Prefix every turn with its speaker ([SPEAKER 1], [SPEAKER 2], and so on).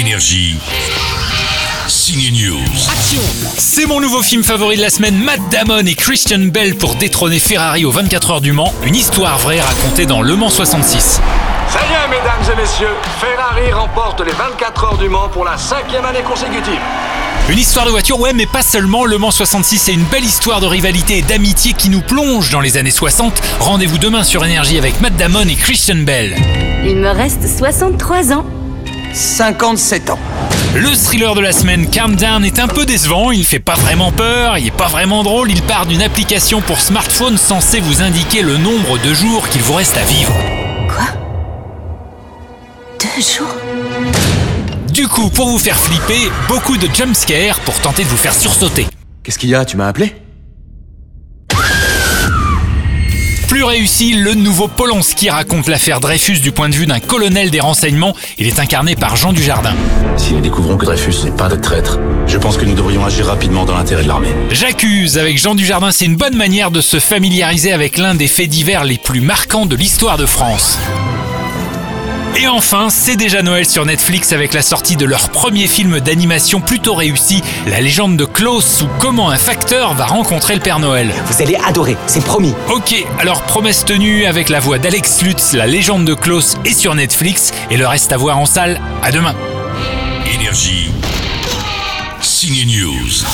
[SPEAKER 1] Énergie. Signe News.
[SPEAKER 2] C'est mon nouveau film favori de la semaine, Matt Damon et Christian Bell pour détrôner Ferrari aux 24 heures du Mans, une histoire vraie racontée dans Le Mans 66.
[SPEAKER 3] Ça y est, mesdames et messieurs, Ferrari remporte les 24 heures du Mans pour la cinquième année consécutive.
[SPEAKER 2] Une histoire de voiture, ouais, mais pas seulement. Le Mans 66, c'est une belle histoire de rivalité et d'amitié qui nous plonge dans les années 60. Rendez-vous demain sur Énergie avec Matt Damon et Christian Bell.
[SPEAKER 4] Il me reste 63 ans.
[SPEAKER 5] 57 ans.
[SPEAKER 2] Le thriller de la semaine, Calm Down, est un peu décevant. Il fait pas vraiment peur, il est pas vraiment drôle. Il part d'une application pour smartphone censée vous indiquer le nombre de jours qu'il vous reste à vivre.
[SPEAKER 4] Quoi? Deux jours?
[SPEAKER 2] Du coup, pour vous faire flipper, beaucoup de jumpscares pour tenter de vous faire sursauter.
[SPEAKER 5] Qu'est-ce qu'il y a? Tu m'as appelé?
[SPEAKER 2] Plus réussi, le nouveau Polanski raconte l'affaire Dreyfus du point de vue d'un colonel des renseignements. Il est incarné par Jean Dujardin.
[SPEAKER 6] Si nous découvrons que Dreyfus n'est pas de traître, je pense que nous devrions agir rapidement dans l'intérêt de l'armée.
[SPEAKER 2] J'accuse avec Jean Dujardin, c'est une bonne manière de se familiariser avec l'un des faits divers les plus marquants de l'histoire de France. Et enfin, c'est déjà Noël sur Netflix avec la sortie de leur premier film d'animation plutôt réussi, La légende de Klaus ou comment un facteur va rencontrer le Père Noël.
[SPEAKER 7] Vous allez adorer, c'est promis.
[SPEAKER 2] Ok, alors promesse tenue avec la voix d'Alex Lutz, La légende de Klaus est sur Netflix et le reste à voir en salle. À demain.
[SPEAKER 1] Énergie. Signe News.